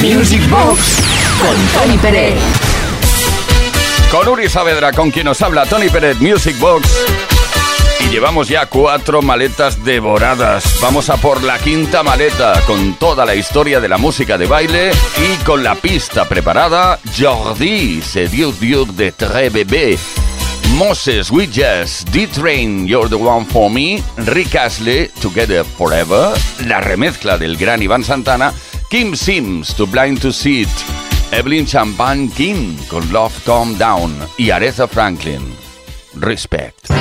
Music Box con Tony Pérez. Con Uri Saavedra, con quien nos habla Tony Pérez Music Box. Y llevamos ya cuatro maletas devoradas. Vamos a por la quinta maleta con toda la historia de la música de baile y con la pista preparada. Jordi, dur dur de très bébé. Moses, We Just, D-Train, You're the One for Me, Rick Astley, Together Forever, la remezcla del gran Iván Santana, Kim Sims, Too Blind to See It, Evelyn Champagne King con Love Calm Down y Aretha Franklin. Respect.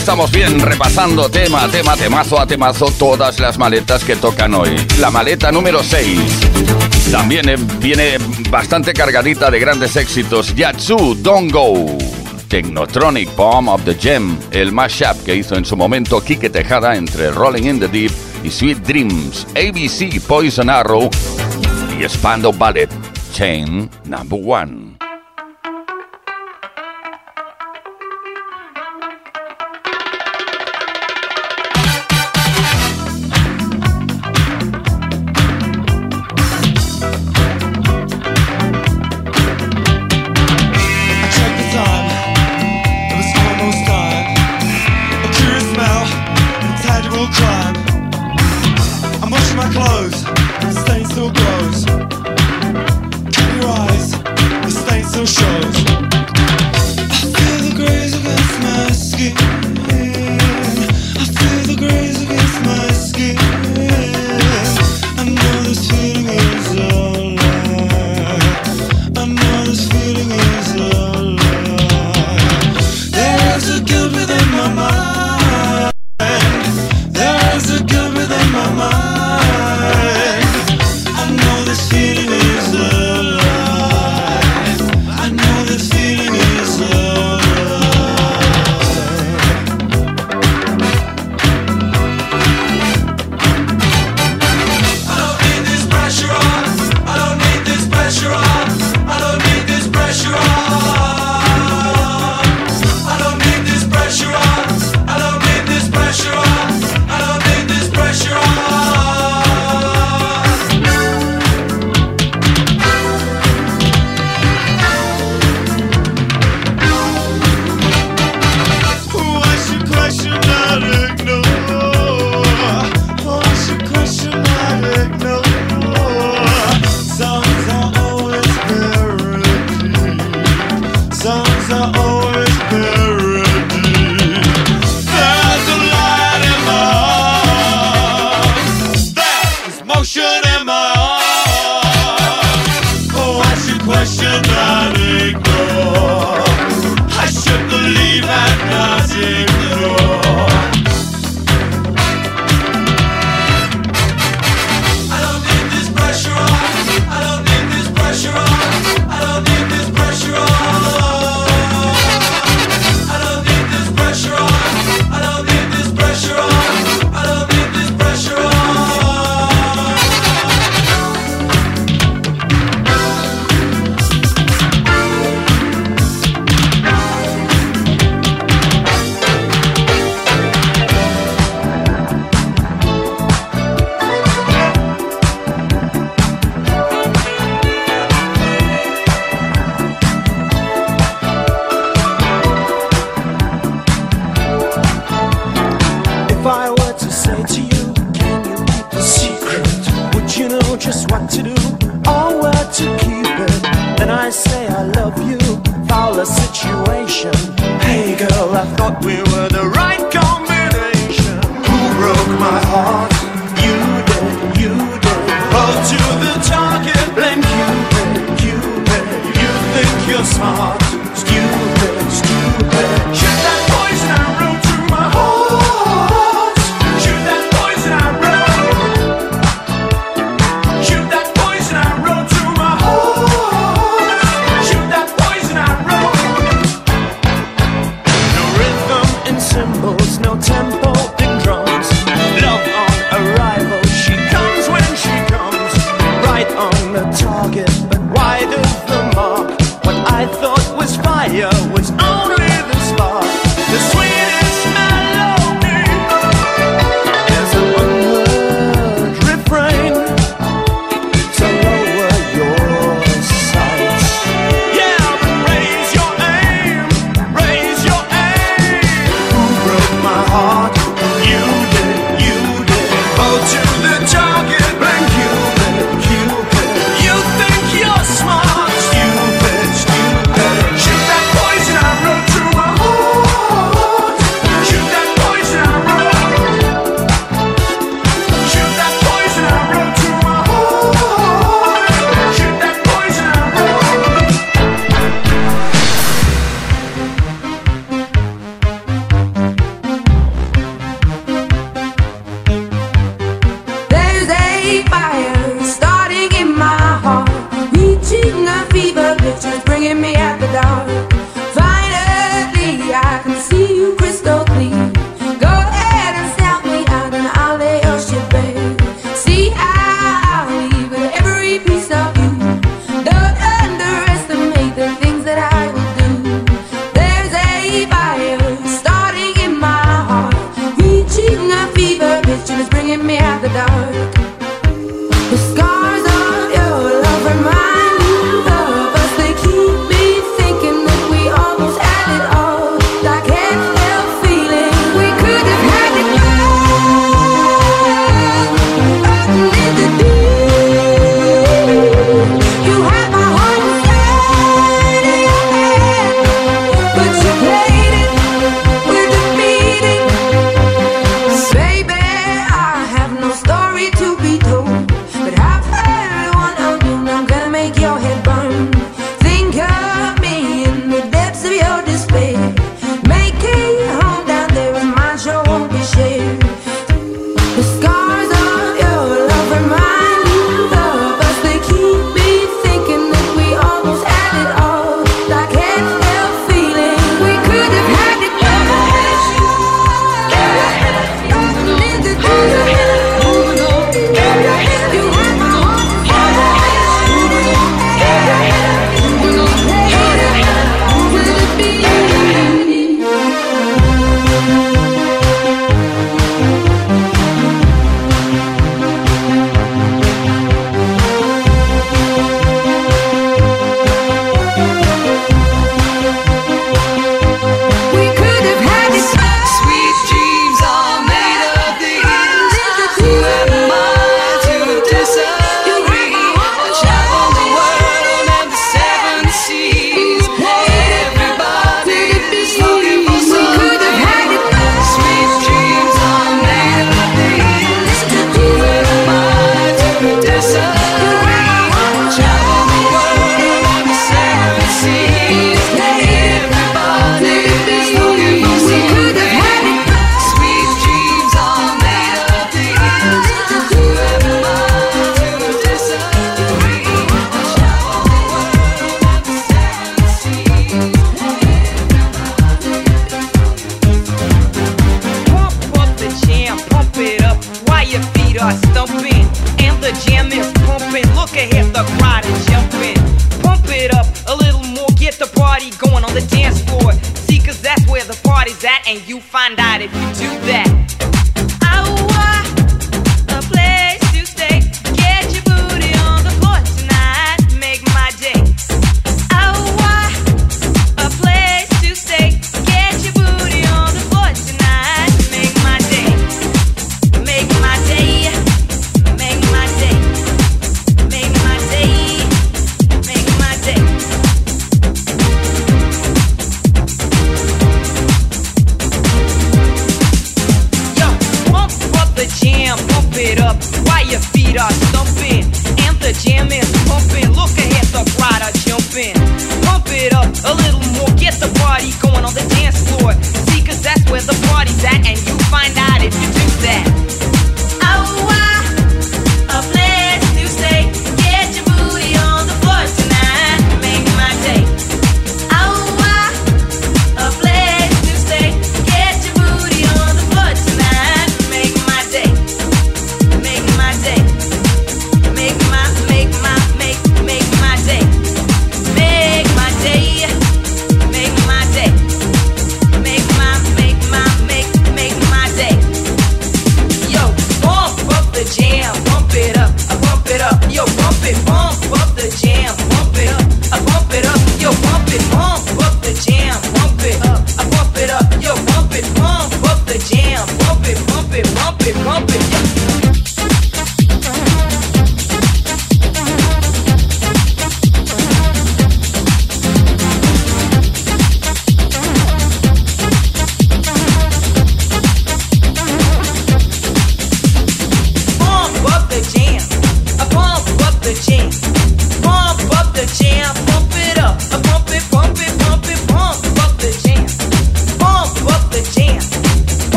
estamos bien repasando tema a tema, temazo a temazo, todas las maletas que tocan hoy. La maleta número 6 también eh, viene bastante cargadita de grandes éxitos. Yatsu, Don't Go. Technotronic Bomb of the Gem, el mashup que hizo en su momento Kike Tejada entre Rolling in the Deep y Sweet Dreams, ABC Poison Arrow y Spandau Ballet, Chain Number One. achando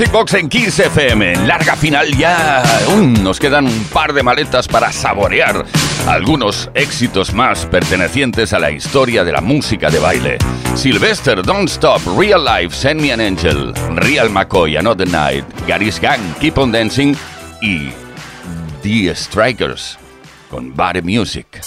Music Box en Kiss FM. Larga final ya. Nos quedan un par de maletas para saborear algunos éxitos más pertenecientes a la historia de la música de baile. Sylvester, Don't Stop, Real Life, Send Me an Angel, Real McCoy, Another Night, Gary's Gang, Keep on Dancing y The Strikers con Bad Music.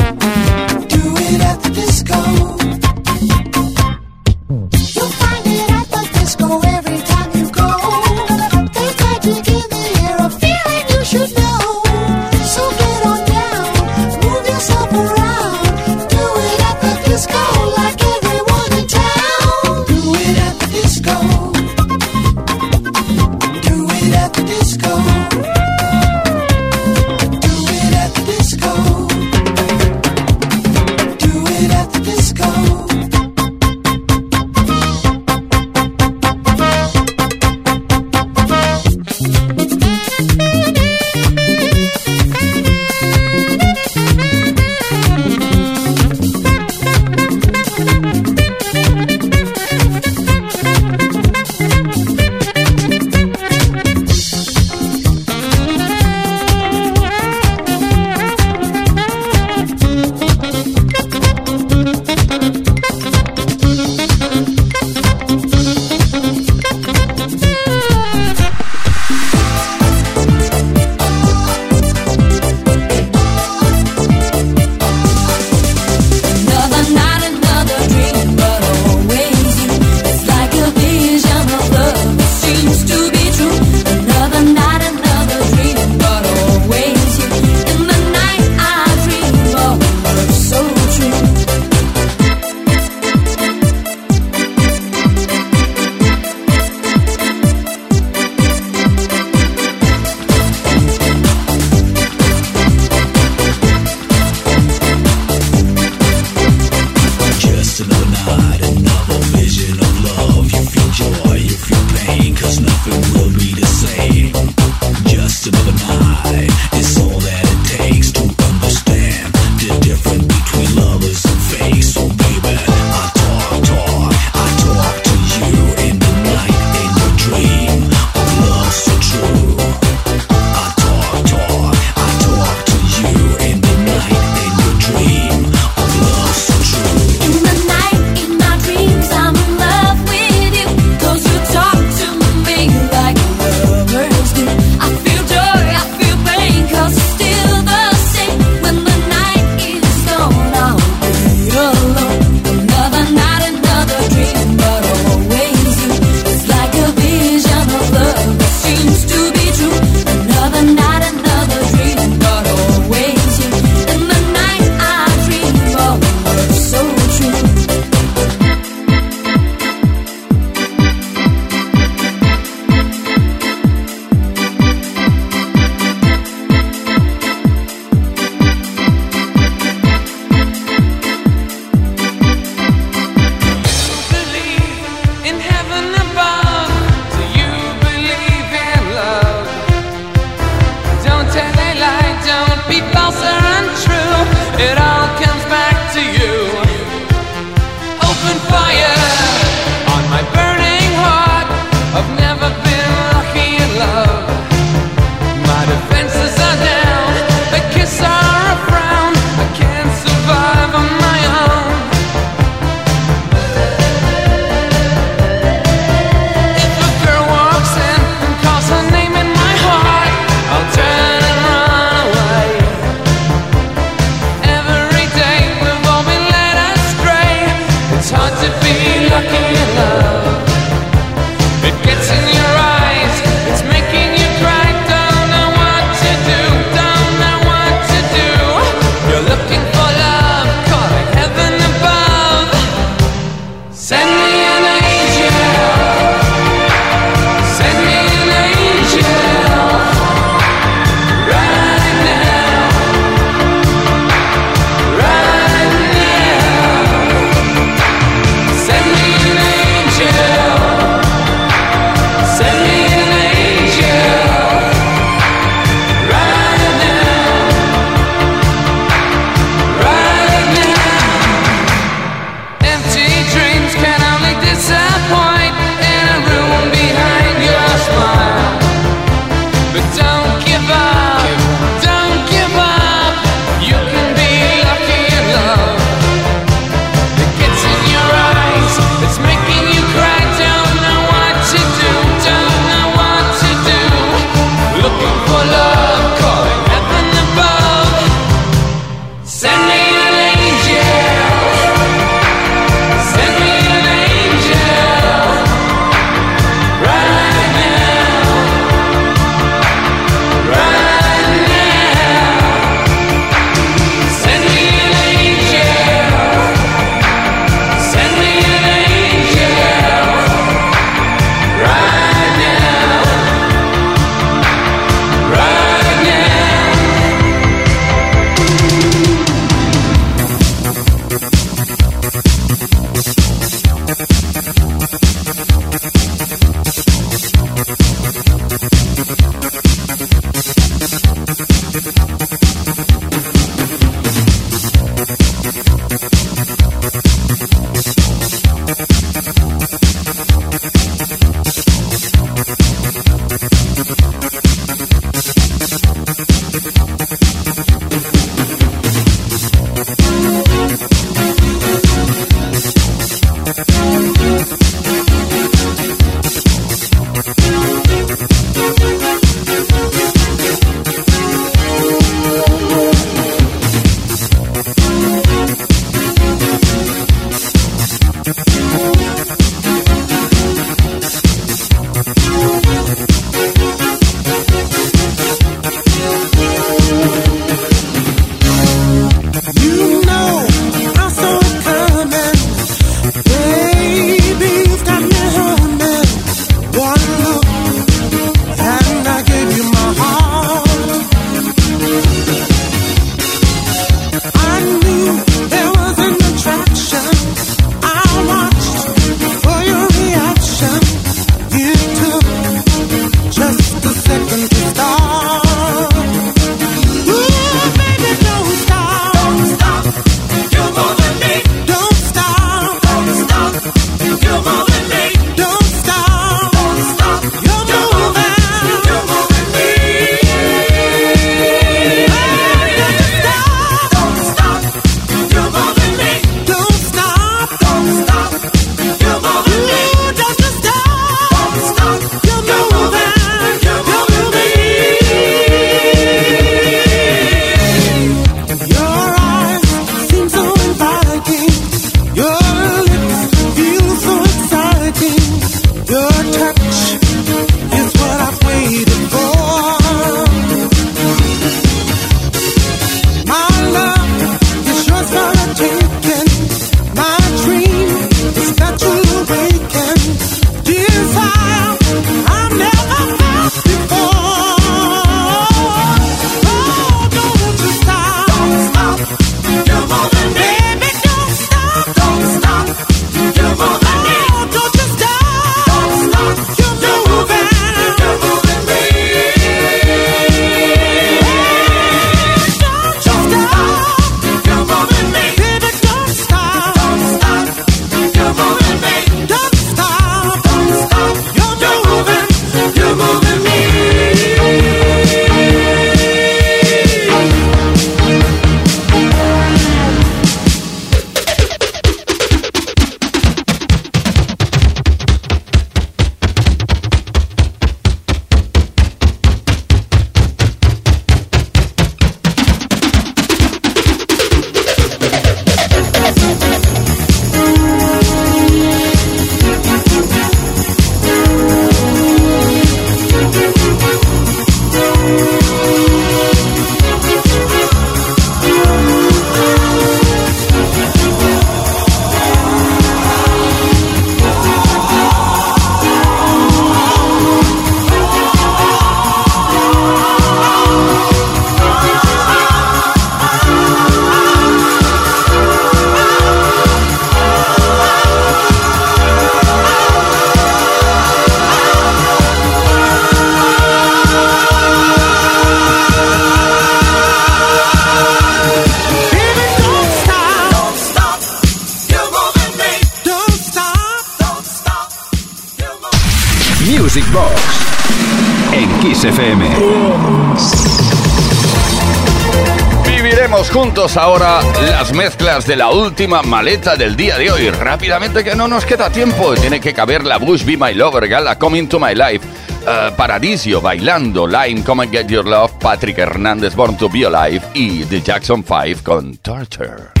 Ahora las mezclas de la última maleta del día de hoy. Rápidamente que no nos queda tiempo. Tiene que caber la Bush Be My Lover, Gala Coming to My Life. Uh, Paradisio bailando, Lime Come and Get Your Love, Patrick Hernández Born to Be Alive y The Jackson 5 con Torture.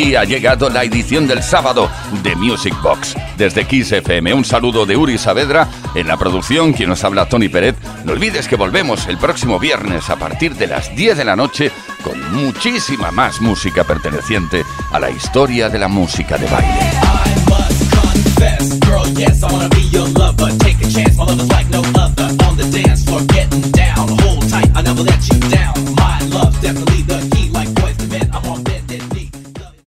aquí ha llegado la edición del sábado de Music Box. Desde Kiss FM, un saludo de Uri Saavedra en la producción, quien nos habla Tony Pérez. No olvides que volvemos el próximo viernes a partir de las 10 de la noche con muchísima más música perteneciente a la historia de la música de baile.